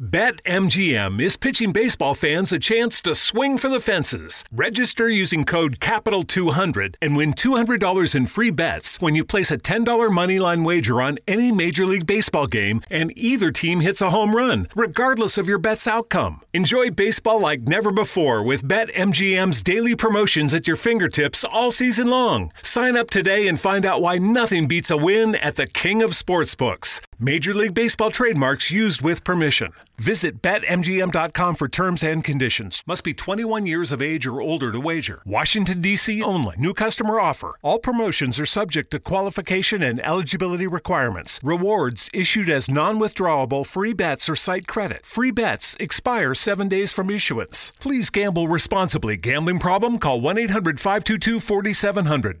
BetMGM is pitching baseball fans a chance to swing for the fences. Register using code CAPITAL200 and win $200 in free bets when you place a $10 moneyline wager on any Major League Baseball game and either team hits a home run, regardless of your bet's outcome. Enjoy baseball like never before with BetMGM's daily promotions at your fingertips all season long. Sign up today and find out why nothing beats a win at the King of Sportsbooks. Major League Baseball trademarks used with permission. Visit BetMGM.com for terms and conditions. Must be 21 years of age or older to wager. Washington, D.C. only. New customer offer. All promotions are subject to qualification and eligibility requirements. Rewards issued as non withdrawable free bets or site credit. Free bets expire seven days from issuance. Please gamble responsibly. Gambling problem? Call 1 800 522 4700.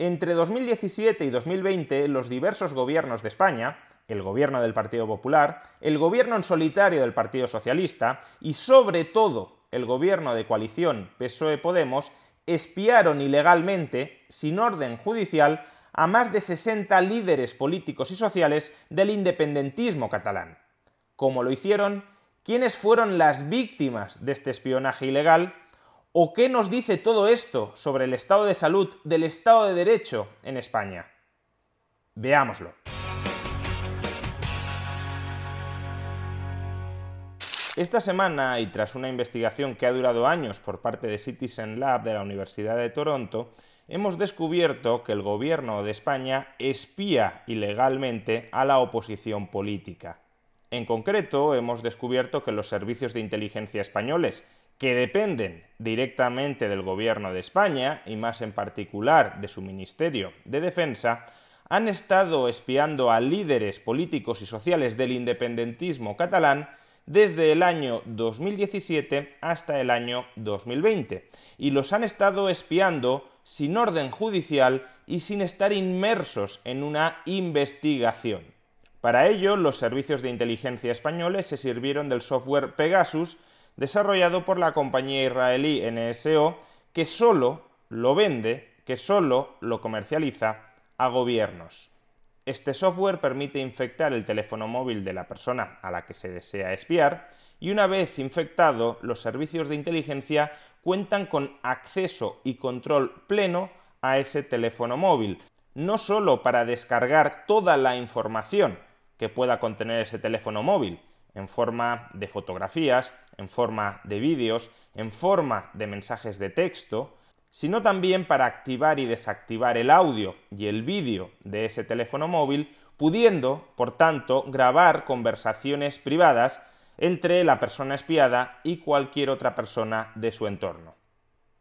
Entre 2017 y 2020, los diversos gobiernos de España, el gobierno del Partido Popular, el gobierno en solitario del Partido Socialista y sobre todo el gobierno de coalición PSOE-Podemos espiaron ilegalmente, sin orden judicial, a más de 60 líderes políticos y sociales del independentismo catalán. ¿Cómo lo hicieron? ¿Quiénes fueron las víctimas de este espionaje ilegal? ¿O qué nos dice todo esto sobre el estado de salud del Estado de Derecho en España? Veámoslo. Esta semana, y tras una investigación que ha durado años por parte de Citizen Lab de la Universidad de Toronto, hemos descubierto que el gobierno de España espía ilegalmente a la oposición política. En concreto, hemos descubierto que los servicios de inteligencia españoles que dependen directamente del Gobierno de España y más en particular de su Ministerio de Defensa, han estado espiando a líderes políticos y sociales del independentismo catalán desde el año 2017 hasta el año 2020 y los han estado espiando sin orden judicial y sin estar inmersos en una investigación. Para ello, los servicios de inteligencia españoles se sirvieron del software Pegasus desarrollado por la compañía israelí NSO, que solo lo vende, que solo lo comercializa a gobiernos. Este software permite infectar el teléfono móvil de la persona a la que se desea espiar y una vez infectado, los servicios de inteligencia cuentan con acceso y control pleno a ese teléfono móvil, no solo para descargar toda la información que pueda contener ese teléfono móvil, en forma de fotografías, en forma de vídeos, en forma de mensajes de texto, sino también para activar y desactivar el audio y el vídeo de ese teléfono móvil, pudiendo, por tanto, grabar conversaciones privadas entre la persona espiada y cualquier otra persona de su entorno.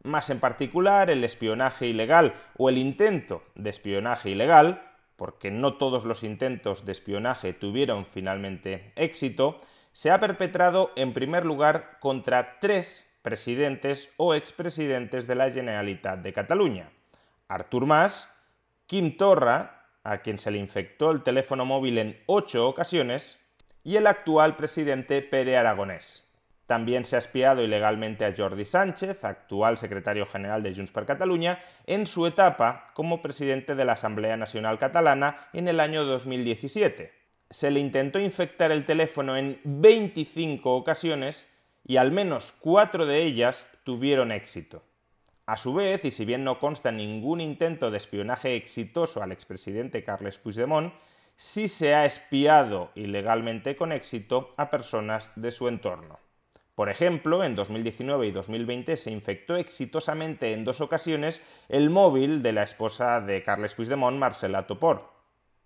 Más en particular, el espionaje ilegal o el intento de espionaje ilegal porque no todos los intentos de espionaje tuvieron finalmente éxito, se ha perpetrado en primer lugar contra tres presidentes o expresidentes de la Generalitat de Cataluña. Artur Mas, Kim Torra, a quien se le infectó el teléfono móvil en ocho ocasiones, y el actual presidente Pere Aragonés. También se ha espiado ilegalmente a Jordi Sánchez, actual secretario general de Junts per Catalunya, en su etapa como presidente de la Asamblea Nacional Catalana en el año 2017. Se le intentó infectar el teléfono en 25 ocasiones y al menos cuatro de ellas tuvieron éxito. A su vez, y si bien no consta ningún intento de espionaje exitoso al expresidente Carles Puigdemont, sí se ha espiado ilegalmente con éxito a personas de su entorno. Por ejemplo, en 2019 y 2020 se infectó exitosamente en dos ocasiones el móvil de la esposa de Carles Puigdemont, Marcela Topor.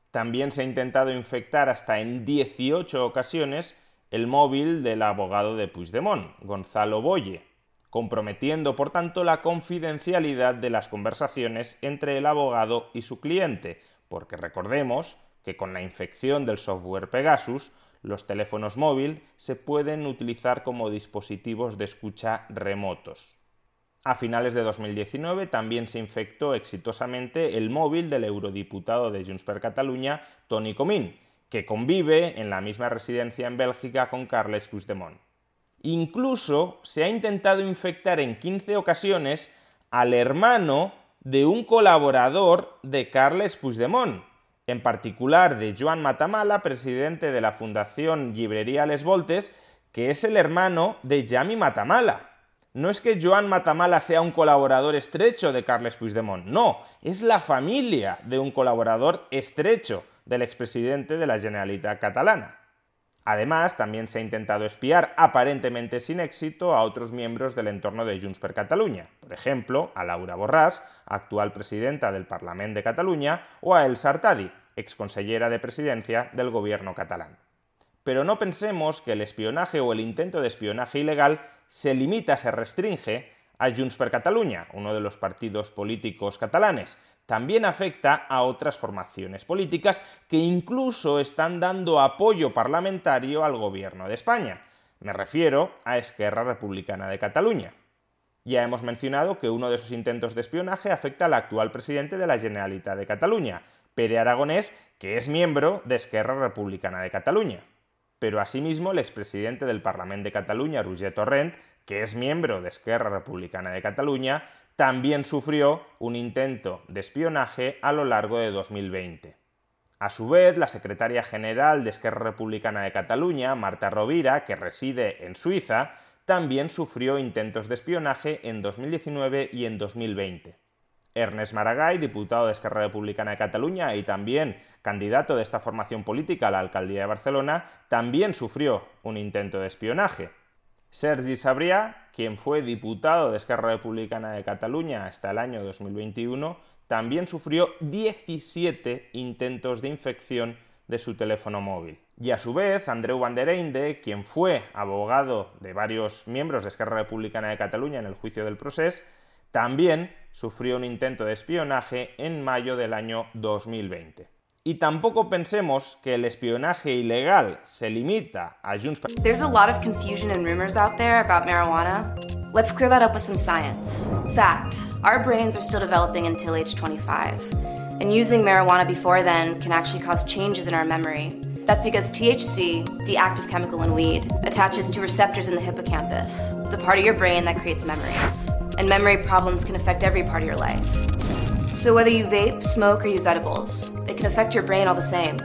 También se ha intentado infectar hasta en 18 ocasiones el móvil del abogado de Puigdemont, Gonzalo Boye, comprometiendo por tanto la confidencialidad de las conversaciones entre el abogado y su cliente, porque recordemos que con la infección del software Pegasus, los teléfonos móviles se pueden utilizar como dispositivos de escucha remotos. A finales de 2019 también se infectó exitosamente el móvil del eurodiputado de Junts per Catalunya, Comín, que convive en la misma residencia en Bélgica con Carles Puigdemont. Incluso se ha intentado infectar en 15 ocasiones al hermano de un colaborador de Carles Puigdemont, en particular de Joan Matamala, presidente de la Fundación Librería Les Voltes, que es el hermano de Yami Matamala. No es que Joan Matamala sea un colaborador estrecho de Carles Puigdemont, no, es la familia de un colaborador estrecho del expresidente de la Generalitat catalana. Además, también se ha intentado espiar, aparentemente sin éxito, a otros miembros del entorno de Junts per Catalunya, por ejemplo, a Laura Borràs, actual presidenta del Parlamento de Cataluña, o a El Sartadi, exconsellera de presidencia del gobierno catalán. Pero no pensemos que el espionaje o el intento de espionaje ilegal se limita, se restringe a Junts per Catalunya, uno de los partidos políticos catalanes, también afecta a otras formaciones políticas que incluso están dando apoyo parlamentario al gobierno de España. Me refiero a Esquerra Republicana de Cataluña. Ya hemos mencionado que uno de sus intentos de espionaje afecta al actual presidente de la Generalitat de Cataluña, Pere Aragonés, que es miembro de Esquerra Republicana de Cataluña. Pero asimismo el expresidente del Parlamento de Cataluña, Roger Torrent, que es miembro de Esquerra Republicana de Cataluña, también sufrió un intento de espionaje a lo largo de 2020. A su vez, la secretaria general de Esquerra Republicana de Cataluña, Marta Rovira, que reside en Suiza, también sufrió intentos de espionaje en 2019 y en 2020. Ernest Maragall, diputado de Esquerra Republicana de Cataluña y también candidato de esta formación política a la alcaldía de Barcelona, también sufrió un intento de espionaje. Sergi Sabrià, quien fue diputado de Esquerra Republicana de Cataluña hasta el año 2021, también sufrió 17 intentos de infección de su teléfono móvil. Y a su vez, Andreu Van der Einde, quien fue abogado de varios miembros de Esquerra Republicana de Cataluña en el juicio del proceso, también sufrió un intento de espionaje en mayo del año 2020. Y tampoco pensemos que el espionaje ilegal se limita a Junts per There's a lot of confusion and rumors out there about marijuana. Let's clear that up with some science. Fact, our brains are still developing until age 25. And using marijuana before then can actually cause changes in our memory. That's because THC, the active chemical in weed, attaches to receptors in the hippocampus, the part of your brain that creates memories. And memory problems can affect every part of your life. So whether you vape, smoke, or use edibles, it can affect your brain all the same.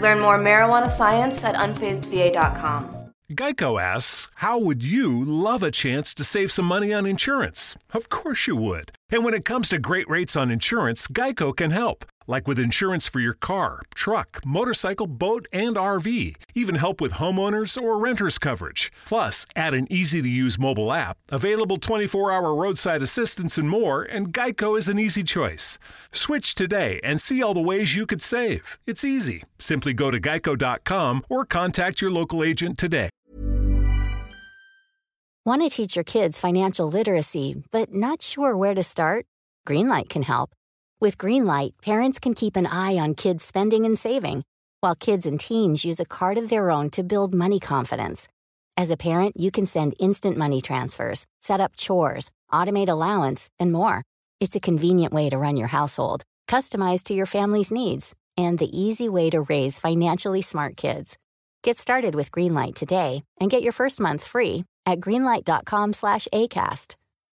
Learn more marijuana science at unfazedva.com. Geico asks, How would you love a chance to save some money on insurance? Of course you would. And when it comes to great rates on insurance, Geico can help. Like with insurance for your car, truck, motorcycle, boat, and RV. Even help with homeowners or renters coverage. Plus, add an easy to use mobile app, available 24 hour roadside assistance, and more, and Geico is an easy choice. Switch today and see all the ways you could save. It's easy. Simply go to geico.com or contact your local agent today. Want to teach your kids financial literacy, but not sure where to start? Greenlight can help. With Greenlight, parents can keep an eye on kids' spending and saving, while kids and teens use a card of their own to build money confidence. As a parent, you can send instant money transfers, set up chores, automate allowance, and more. It's a convenient way to run your household, customized to your family's needs, and the easy way to raise financially smart kids. Get started with Greenlight today and get your first month free at greenlight.com/acast.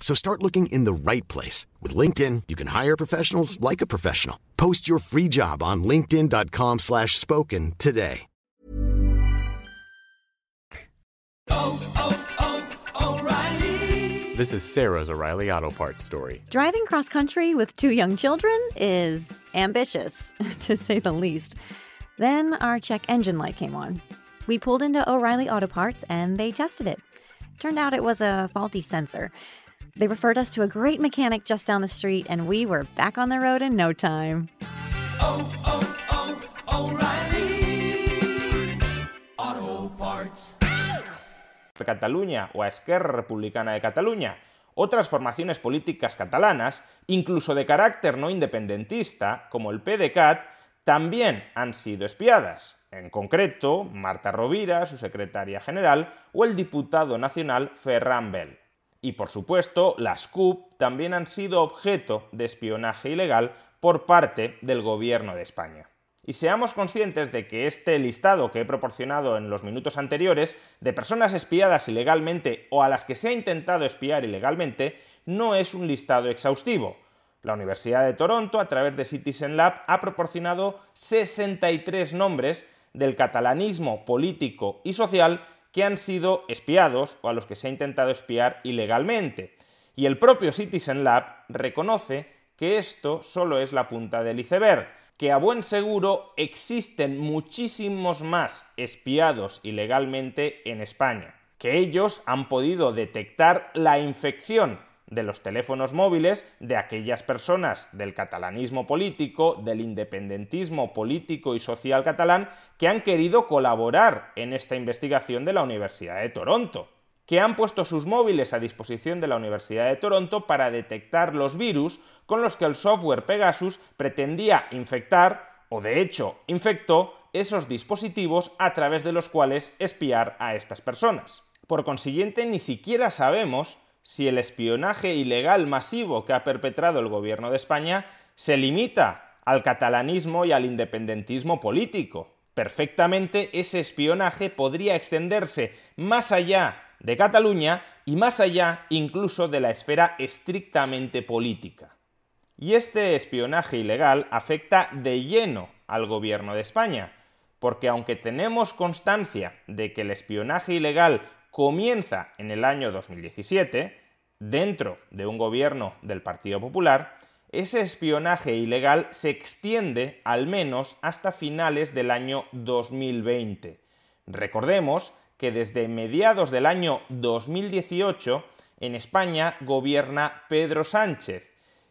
So start looking in the right place. With LinkedIn, you can hire professionals like a professional. Post your free job on linkedin.com slash spoken today. This is Sarah's O'Reilly Auto Parts story. Driving cross country with two young children is ambitious, to say the least. Then our check engine light came on. We pulled into O'Reilly Auto Parts and they tested it. Turned out it was a faulty sensor. They referred us to a great mechanic just down the street, and we were back on the road in no time. Cataluña o a Esquerra Republicana de Cataluña, otras formaciones políticas catalanas, incluso de carácter no independentista, como el PDeCAT, también han sido espiadas. En concreto, Marta Rovira, su secretaria general, o el diputado nacional Ferran Bel. Y por supuesto, las CUP también han sido objeto de espionaje ilegal por parte del gobierno de España. Y seamos conscientes de que este listado que he proporcionado en los minutos anteriores de personas espiadas ilegalmente o a las que se ha intentado espiar ilegalmente no es un listado exhaustivo. La Universidad de Toronto, a través de Citizen Lab, ha proporcionado 63 nombres del catalanismo político y social que han sido espiados o a los que se ha intentado espiar ilegalmente. Y el propio Citizen Lab reconoce que esto solo es la punta del iceberg, que a buen seguro existen muchísimos más espiados ilegalmente en España, que ellos han podido detectar la infección de los teléfonos móviles de aquellas personas del catalanismo político, del independentismo político y social catalán que han querido colaborar en esta investigación de la Universidad de Toronto, que han puesto sus móviles a disposición de la Universidad de Toronto para detectar los virus con los que el software Pegasus pretendía infectar, o de hecho infectó, esos dispositivos a través de los cuales espiar a estas personas. Por consiguiente, ni siquiera sabemos si el espionaje ilegal masivo que ha perpetrado el gobierno de España se limita al catalanismo y al independentismo político. Perfectamente ese espionaje podría extenderse más allá de Cataluña y más allá incluso de la esfera estrictamente política. Y este espionaje ilegal afecta de lleno al gobierno de España, porque aunque tenemos constancia de que el espionaje ilegal comienza en el año 2017, dentro de un gobierno del Partido Popular, ese espionaje ilegal se extiende al menos hasta finales del año 2020. Recordemos que desde mediados del año 2018 en España gobierna Pedro Sánchez.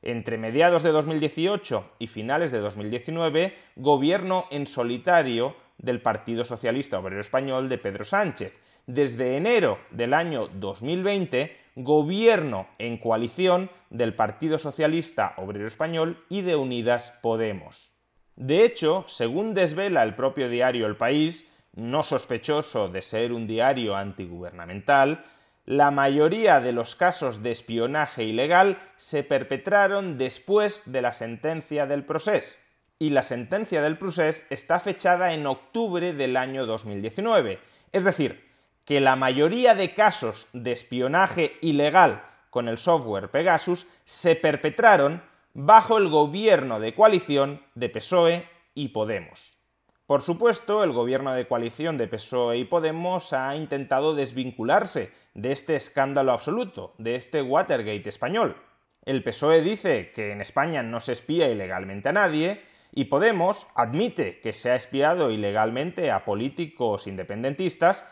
Entre mediados de 2018 y finales de 2019, gobierno en solitario del Partido Socialista Obrero Español de Pedro Sánchez desde enero del año 2020 gobierno en coalición del Partido Socialista Obrero Español y de Unidas Podemos. De hecho, según desvela el propio diario El País, no sospechoso de ser un diario antigubernamental, la mayoría de los casos de espionaje ilegal se perpetraron después de la sentencia del proceso. Y la sentencia del proceso está fechada en octubre del año 2019, es decir, que la mayoría de casos de espionaje ilegal con el software Pegasus se perpetraron bajo el gobierno de coalición de PSOE y Podemos. Por supuesto, el gobierno de coalición de PSOE y Podemos ha intentado desvincularse de este escándalo absoluto, de este Watergate español. El PSOE dice que en España no se espía ilegalmente a nadie Y Podemos admite que se ha espiado ilegalmente a políticos independentistas,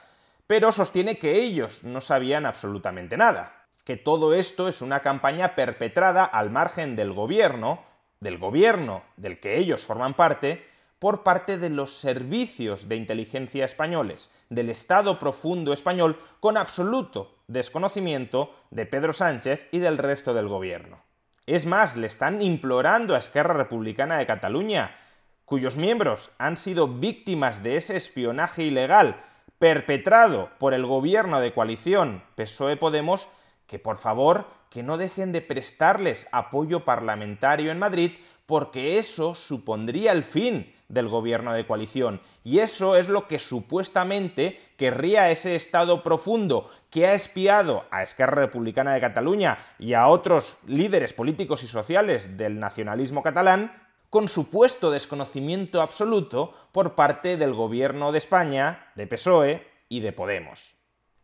pero sostiene que ellos no sabían absolutamente nada, que todo esto es una campaña perpetrada al margen del gobierno, del gobierno del que ellos forman parte, por parte de los servicios de inteligencia españoles, del Estado profundo español, con absoluto desconocimiento de Pedro Sánchez y del resto del gobierno. Es más, le están implorando a Esquerra Republicana de Cataluña, cuyos miembros han sido víctimas de ese espionaje ilegal perpetrado por el gobierno de coalición PSOE-Podemos, que por favor que no dejen de prestarles apoyo parlamentario en Madrid, porque eso supondría el fin del gobierno de coalición. Y eso es lo que supuestamente querría ese Estado profundo que ha espiado a Esquerra Republicana de Cataluña y a otros líderes políticos y sociales del nacionalismo catalán, con supuesto desconocimiento absoluto por parte del gobierno de España, de PSOE y de Podemos.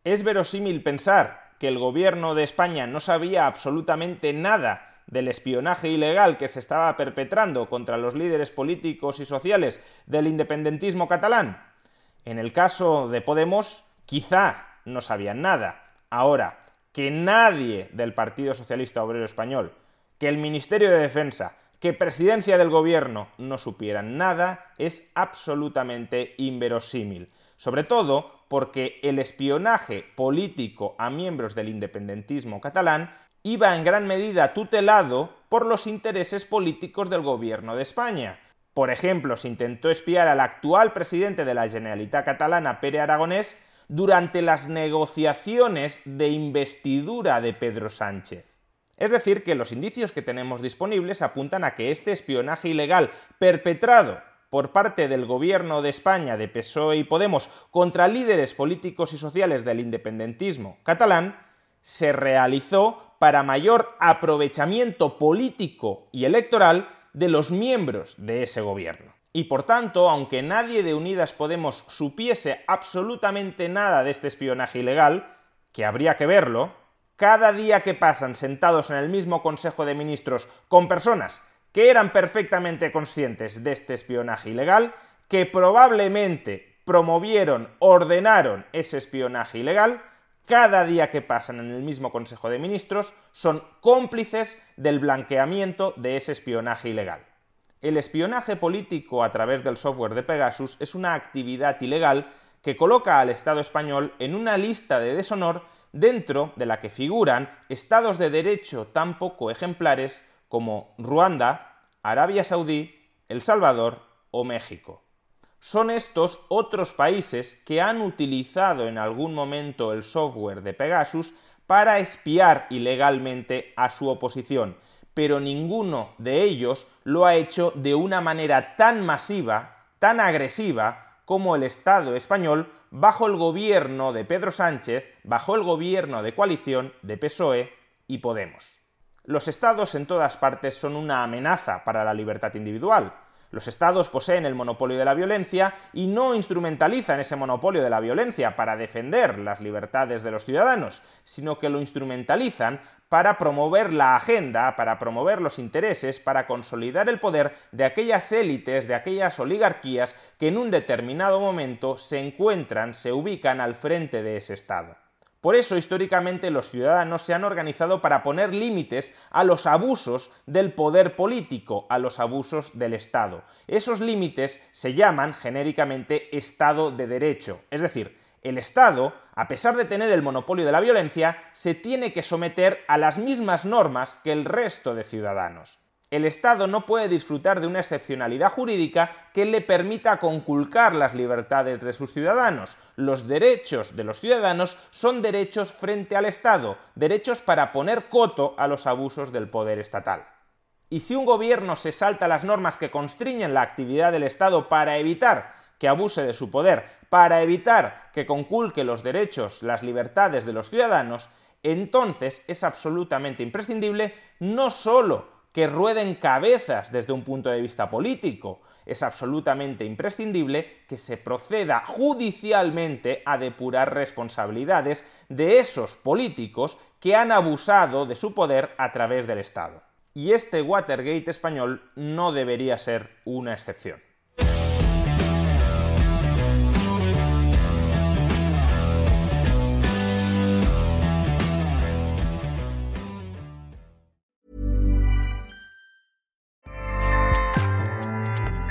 Es verosímil pensar que el gobierno de España no sabía absolutamente nada del espionaje ilegal que se estaba perpetrando contra los líderes políticos y sociales del independentismo catalán? En el caso de Podemos, quizá no sabían nada. Ahora, que nadie del Partido Socialista Obrero Español, que el Ministerio de Defensa, que Presidencia del Gobierno no supieran nada es absolutamente inverosímil. Sobre todo porque el espionaje político a miembros del independentismo catalán iba en gran medida tutelado por los intereses políticos del gobierno de España. Por ejemplo, se intentó espiar al actual presidente de la Generalitat catalana, Pere Aragonés, durante las negociaciones de investidura de Pedro Sánchez. Es decir, que los indicios que tenemos disponibles apuntan a que este espionaje ilegal perpetrado por parte del gobierno de España, de PSOE y Podemos, contra líderes políticos y sociales del independentismo catalán, se realizó para mayor aprovechamiento político y electoral de los miembros de ese gobierno. Y por tanto, aunque nadie de Unidas Podemos supiese absolutamente nada de este espionaje ilegal, que habría que verlo, cada día que pasan sentados en el mismo Consejo de Ministros con personas que eran perfectamente conscientes de este espionaje ilegal, que probablemente promovieron, ordenaron ese espionaje ilegal, cada día que pasan en el mismo Consejo de Ministros son cómplices del blanqueamiento de ese espionaje ilegal. El espionaje político a través del software de Pegasus es una actividad ilegal que coloca al Estado español en una lista de deshonor dentro de la que figuran estados de derecho tan poco ejemplares como Ruanda, Arabia Saudí, El Salvador o México. Son estos otros países que han utilizado en algún momento el software de Pegasus para espiar ilegalmente a su oposición, pero ninguno de ellos lo ha hecho de una manera tan masiva, tan agresiva, como el Estado español bajo el gobierno de Pedro Sánchez, bajo el gobierno de coalición de PSOE y Podemos. Los estados en todas partes son una amenaza para la libertad individual, los estados poseen el monopolio de la violencia y no instrumentalizan ese monopolio de la violencia para defender las libertades de los ciudadanos, sino que lo instrumentalizan para promover la agenda, para promover los intereses, para consolidar el poder de aquellas élites, de aquellas oligarquías que en un determinado momento se encuentran, se ubican al frente de ese Estado. Por eso, históricamente, los ciudadanos se han organizado para poner límites a los abusos del poder político, a los abusos del Estado. Esos límites se llaman genéricamente Estado de Derecho. Es decir, el Estado, a pesar de tener el monopolio de la violencia, se tiene que someter a las mismas normas que el resto de ciudadanos el Estado no puede disfrutar de una excepcionalidad jurídica que le permita conculcar las libertades de sus ciudadanos. Los derechos de los ciudadanos son derechos frente al Estado, derechos para poner coto a los abusos del poder estatal. Y si un gobierno se salta las normas que constriñen la actividad del Estado para evitar que abuse de su poder, para evitar que conculque los derechos, las libertades de los ciudadanos, entonces es absolutamente imprescindible no solo que rueden cabezas desde un punto de vista político. Es absolutamente imprescindible que se proceda judicialmente a depurar responsabilidades de esos políticos que han abusado de su poder a través del Estado. Y este Watergate español no debería ser una excepción.